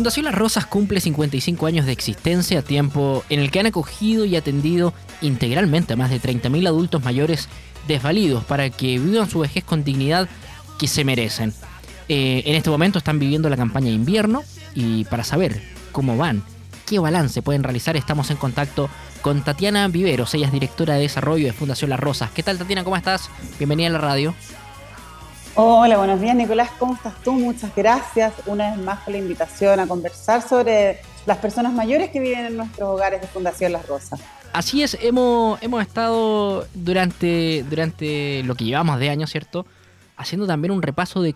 Fundación Las Rosas cumple 55 años de existencia, tiempo en el que han acogido y atendido integralmente a más de 30.000 adultos mayores desvalidos para que vivan su vejez con dignidad que se merecen. Eh, en este momento están viviendo la campaña de invierno y para saber cómo van, qué balance pueden realizar, estamos en contacto con Tatiana Viveros, ella es directora de desarrollo de Fundación Las Rosas. ¿Qué tal Tatiana? ¿Cómo estás? Bienvenida a la radio. Hola, buenos días Nicolás, ¿cómo estás tú? Muchas gracias una vez más por la invitación a conversar sobre las personas mayores que viven en nuestros hogares de Fundación Las Rosas. Así es, hemos, hemos estado durante, durante lo que llevamos de años, ¿cierto? Haciendo también un repaso de,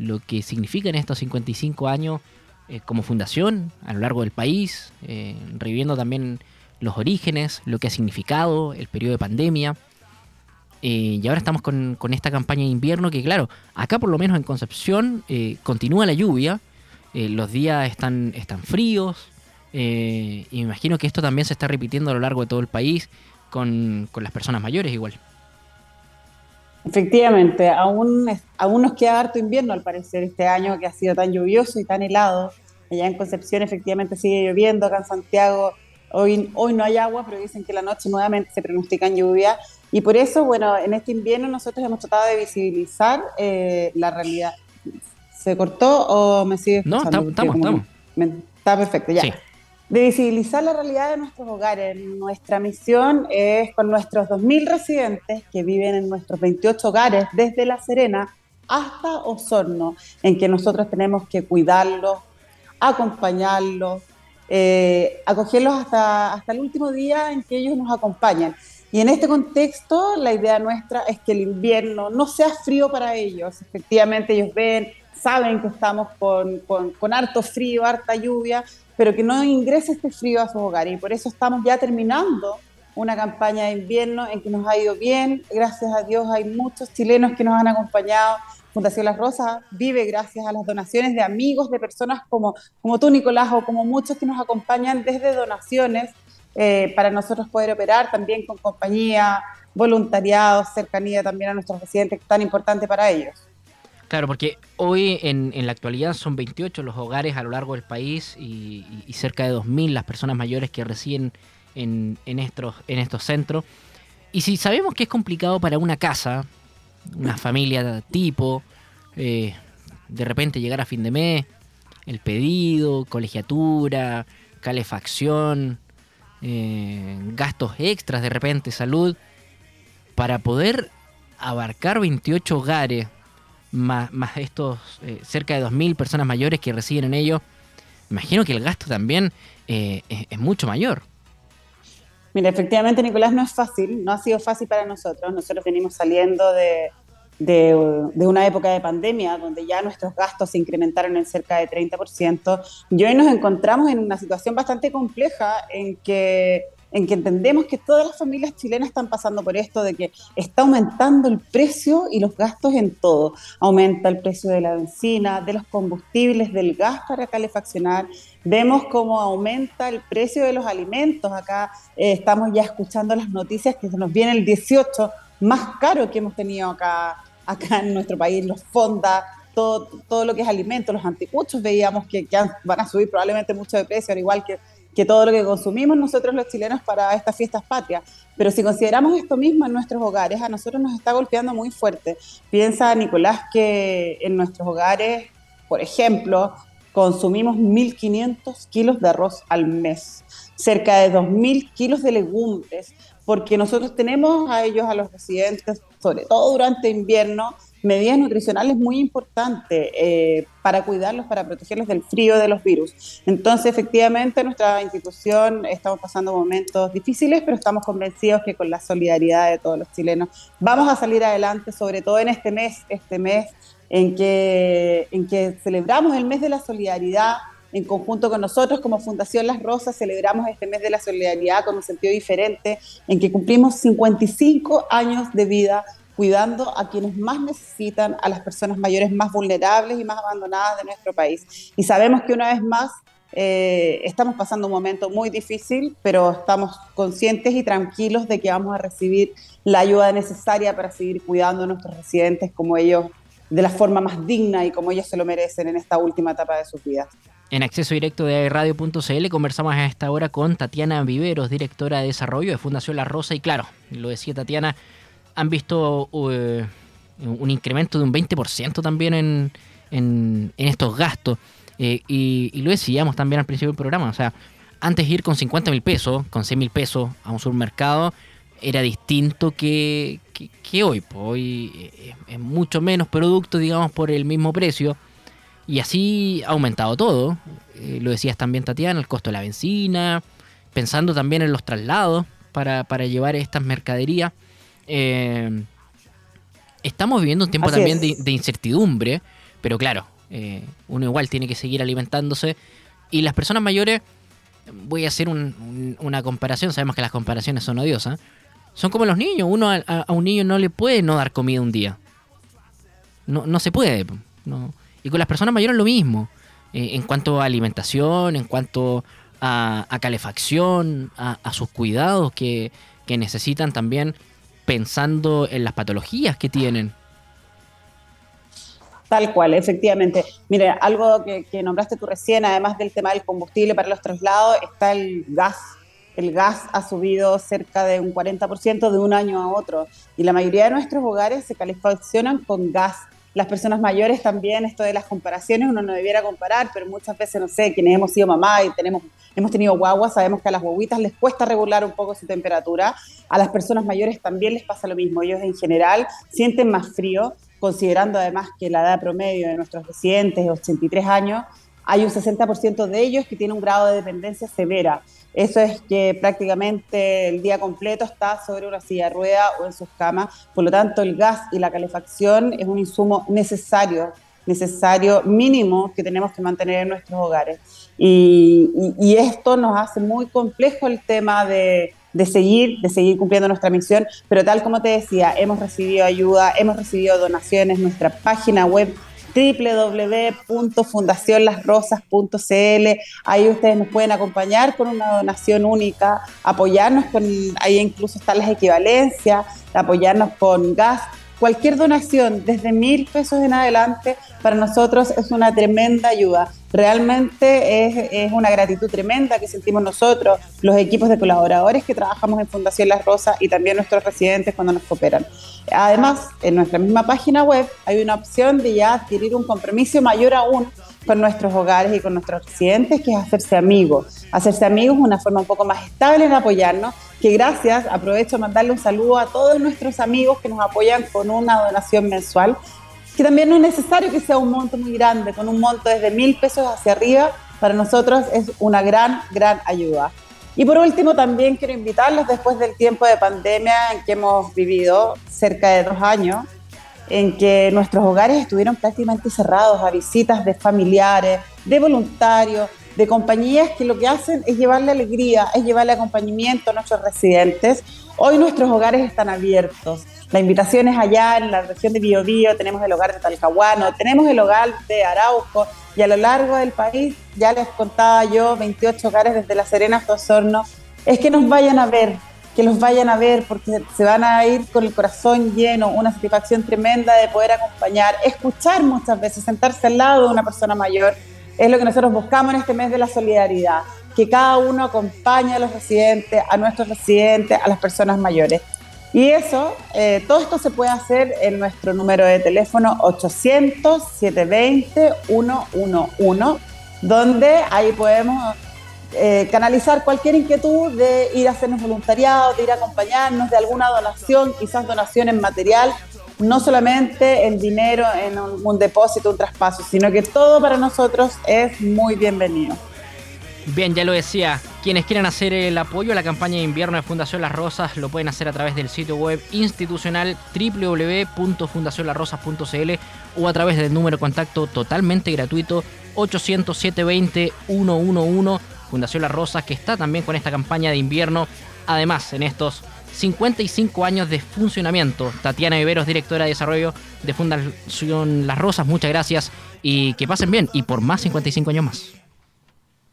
lo que significan estos 55 años eh, como fundación a lo largo del país, eh, reviviendo también los orígenes, lo que ha significado el periodo de pandemia. Eh, y ahora estamos con, esta campaña de invierno que, claro, acá por lo menos en Concepción eh, continúa la lluvia, eh, los días están, están fríos, y me imagino que esto también se está repitiendo a lo largo de todo el país con, las personas mayores igual. Efectivamente, aún, aún nos queda harto invierno al parecer este año que ha sido tan lluvioso y tan helado. Allá en Concepción efectivamente sigue lloviendo, acá en Santiago hoy, hoy no hay agua, pero dicen que la noche nuevamente se pronostican lluvia y por eso, bueno, en este invierno nosotros hemos tratado de visibilizar eh, la realidad. ¿Se cortó o me sigue escuchando? No, estamos, estamos. Está perfecto, ya. De visibilizar la realidad de nuestros hogares. Nuestra misión es con nuestros 2.000 residentes que viven en nuestros 28 hogares, desde La Serena hasta Osorno, en que nosotros tenemos que cuidarlos, acompañarlos, eh, acogerlos hasta, hasta el último día en que ellos nos acompañan. Y en este contexto, la idea nuestra es que el invierno no sea frío para ellos. Efectivamente, ellos ven, saben que estamos con, con, harto frío, harta lluvia, pero que no ingrese este frío a sus hogares. Y por eso estamos ya terminando una campaña de invierno en que nos ha ido bien. Gracias a Dios hay muchos chilenos que nos han acompañado. Fundación Las Rosas vive gracias a las donaciones de amigos, de personas como, como tú, Nicolás, o como muchos que nos acompañan desde donaciones eh, para nosotros poder operar también con compañía, voluntariado, cercanía también a nuestros residentes, tan importante para ellos. Claro, porque hoy en, la actualidad son 28 los hogares a lo largo del país y, cerca de 2.000 las personas mayores que residen en, estos, en estos centros. Y si sabemos que es complicado para una casa, una familia tipo, eh, de repente llegar a fin de mes, el pedido, colegiatura, calefacción, eh, gastos extras de repente, salud, para poder abarcar 28 hogares, más, estos eh, cerca de 2.000 personas mayores que residen en ellos, imagino que el gasto también eh, es, mucho mayor. Mira, efectivamente, Nicolás, no es fácil, no ha sido fácil para nosotros. Nosotros venimos saliendo de, de, una época de pandemia donde ya nuestros gastos se incrementaron en cerca de 30%, y hoy nos encontramos en una situación bastante compleja en que en que entendemos que todas las familias chilenas están pasando por esto de que está aumentando el precio y los gastos en todo. Aumenta el precio de la benzina, de los combustibles, del gas para calefaccionar. Vemos cómo aumenta el precio de los alimentos. Acá eh, estamos ya escuchando las noticias que se nos viene el 18 más caro que hemos tenido acá acá en nuestro país, los fondas, todo, todo lo que es alimento, los anticuchos, veíamos que, van a subir probablemente mucho de precio, al igual que, que todo lo que consumimos nosotros los chilenos para estas fiestas patrias. Pero si consideramos esto mismo en nuestros hogares, a nosotros nos está golpeando muy fuerte. Piensa, Nicolás, que en nuestros hogares, por ejemplo, consumimos 1.500 kilos de arroz al mes, cerca de 2.000 kilos de legumbres, porque nosotros tenemos a ellos, a los residentes, sobre todo durante invierno, medidas nutricionales muy importantes eh, para cuidarlos, para protegerlos del frío de los virus. Entonces, efectivamente, nuestra institución estamos pasando momentos difíciles, pero estamos convencidos que con la solidaridad de todos los chilenos vamos a salir adelante, sobre todo en este mes, este mes en que, en que celebramos el mes de la solidaridad, en conjunto con nosotros como Fundación Las Rosas celebramos este mes de la solidaridad con un sentido diferente, en que cumplimos 55 años de vida cuidando a quienes más necesitan, a las personas mayores más vulnerables y más abandonadas de nuestro país. Y sabemos que una vez más eh, estamos pasando un momento muy difícil, pero estamos conscientes y tranquilos de que vamos a recibir la ayuda necesaria para seguir cuidando a nuestros residentes como ellos, de la forma más digna y como ellos se lo merecen en esta última etapa de sus vidas. En acceso directo de radio.cl conversamos a esta hora con Tatiana Viveros, directora de desarrollo de Fundación La Rosa. Y claro, lo decía Tatiana, han visto uh, un incremento de un 20% también en, en, estos gastos. Eh, y, lo decíamos también al principio del programa. O sea, antes ir con 50 mil pesos, con 100 mil pesos a un supermercado, era distinto que, que, hoy. Pues hoy eh, es mucho menos producto, digamos, por el mismo precio. Y así ha aumentado todo. Eh, lo decías también, Tatiana, el costo de la benzina, pensando también en los traslados para, llevar estas mercaderías. Eh, estamos viviendo un tiempo también de, incertidumbre, pero claro, eh, uno igual tiene que seguir alimentándose. Y las personas mayores, voy a hacer una comparación, sabemos que las comparaciones son odiosas, son como los niños, uno a, un niño no le puede no dar comida un día. No, no se puede. No, y con las personas mayores lo mismo. Eh, en cuanto a alimentación, en cuanto a, calefacción, a, sus cuidados que, necesitan también pensando en las patologías que tienen. Tal cual, efectivamente. Mire, algo que, que, nombraste tú recién, además del tema del combustible para los traslados, está el gas. El gas ha subido cerca de un 40% de un año a otro y la mayoría de nuestros hogares se calefaccionan con gas las personas mayores también, esto de las comparaciones, uno no debiera comparar, pero muchas veces, no sé, quienes hemos sido mamá y tenemos, hemos tenido guaguas, sabemos que a las guaguitas les cuesta regular un poco su temperatura. A las personas mayores también les pasa lo mismo. Ellos en general sienten más frío, considerando además que la edad promedio de nuestros residentes es 83 años, hay un 60% de ellos que tiene un grado de dependencia severa. Eso es que prácticamente el día completo está sobre una silla de rueda o en sus camas. Por lo tanto, el gas y la calefacción es un insumo necesario, necesario mínimo que tenemos que mantener en nuestros hogares. Y, esto nos hace muy complejo el tema de, de seguir, de seguir cumpliendo nuestra misión, pero tal como te decía, hemos recibido ayuda, hemos recibido donaciones, nuestra página web www.fundacionlasrosas.cl. Ahí ustedes nos pueden acompañar con una donación única, apoyarnos con, ahí incluso están las equivalencias, apoyarnos con gas. Cualquier donación desde mil pesos en adelante para nosotros es una tremenda ayuda. Realmente es, una gratitud tremenda que sentimos nosotros, los equipos de colaboradores que trabajamos en Fundación Las Rosas y también nuestros residentes cuando nos cooperan. Además, en nuestra misma página web hay una opción de ya adquirir un compromiso mayor aún con nuestros hogares y con nuestros residentes, que es hacerse amigos. Hacerse amigos es una forma un poco más estable en apoyarnos, que gracias, aprovecho a mandarle un saludo a todos nuestros amigos que nos apoyan con una donación mensual que también no es necesario que sea un monto muy grande, con un monto desde mil pesos hacia arriba, para nosotros es una gran, gran ayuda. Y por último, también quiero invitarlos después del tiempo de pandemia en que hemos vivido cerca de dos años, en que nuestros hogares estuvieron prácticamente cerrados a visitas de familiares, de voluntarios, de compañías que lo que hacen es llevarle alegría, es llevarle acompañamiento a nuestros residentes. Hoy nuestros hogares están abiertos la invitación es allá en la región de Biobío, tenemos el hogar de Talcahuano, tenemos el hogar de Arauco y a lo largo del país, ya les contaba yo, 28 hogares desde La Serena hasta Osorno, es que nos vayan a ver, que los vayan a ver porque se van a ir con el corazón lleno, una satisfacción tremenda de poder acompañar, escuchar muchas veces, sentarse al lado de una persona mayor, es lo que nosotros buscamos en este mes de la solidaridad, que cada uno acompañe a los residentes, a nuestros residentes, a las personas mayores. Y eso, eh, todo esto se puede hacer en nuestro número de teléfono 800-720-111, donde ahí podemos eh, canalizar cualquier inquietud de ir a hacernos voluntariado, de ir a acompañarnos, de alguna donación, quizás donación en material, no solamente el dinero en un depósito, un traspaso, sino que todo para nosotros es muy bienvenido. Bien, ya lo decía, quienes quieran hacer el apoyo a la campaña de invierno de Fundación Las Rosas lo pueden hacer a través del sitio web institucional www.fundacionlasrosas.cl o a través del número de contacto totalmente gratuito 800 720 111 Fundación Las Rosas que está también con esta campaña de invierno. Además, en estos 55 años de funcionamiento, Tatiana Viveros, directora de desarrollo de Fundación Las Rosas, muchas gracias y que pasen bien y por más 55 años más.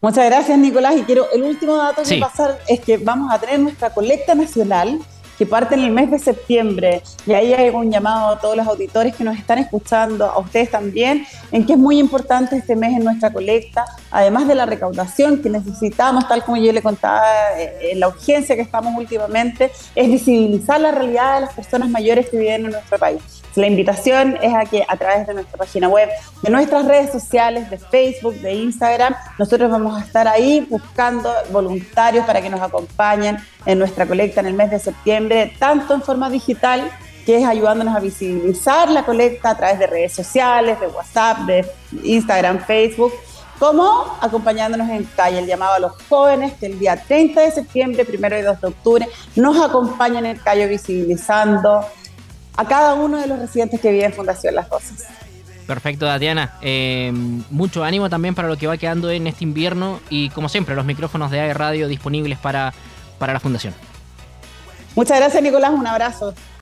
Muchas gracias, Nicolás. Y quiero, el último dato que pasar es que vamos a tener nuestra colecta nacional que parte en el mes de septiembre. Y ahí hay un llamado a todos los auditores que nos están escuchando, a ustedes también, en que es muy importante este mes en nuestra colecta, además de la recaudación que necesitamos, tal como yo le contaba, eh, en la urgencia que estamos últimamente, es visibilizar la realidad de las personas mayores que viven en nuestro país. La invitación es a que a través de nuestra página web, de nuestras redes sociales, de Facebook, de Instagram, nosotros vamos a estar ahí buscando voluntarios para que nos acompañen en nuestra colecta en el mes de septiembre, tanto en forma digital, que es ayudándonos a visibilizar la colecta a través de redes sociales, de WhatsApp, de Instagram, Facebook, como acompañándonos en calle, el llamado a los jóvenes que el día 30 de septiembre, primero y 2 de octubre, nos acompañen en calle visibilizando a cada uno de los residentes que viven en Fundación Las Rosas. Perfecto, Tatiana. Eh, mucho ánimo también para lo que va quedando en este invierno y como siempre, los micrófonos de AE Radio disponibles para, para la Fundación. Muchas gracias, Nicolás. Un abrazo.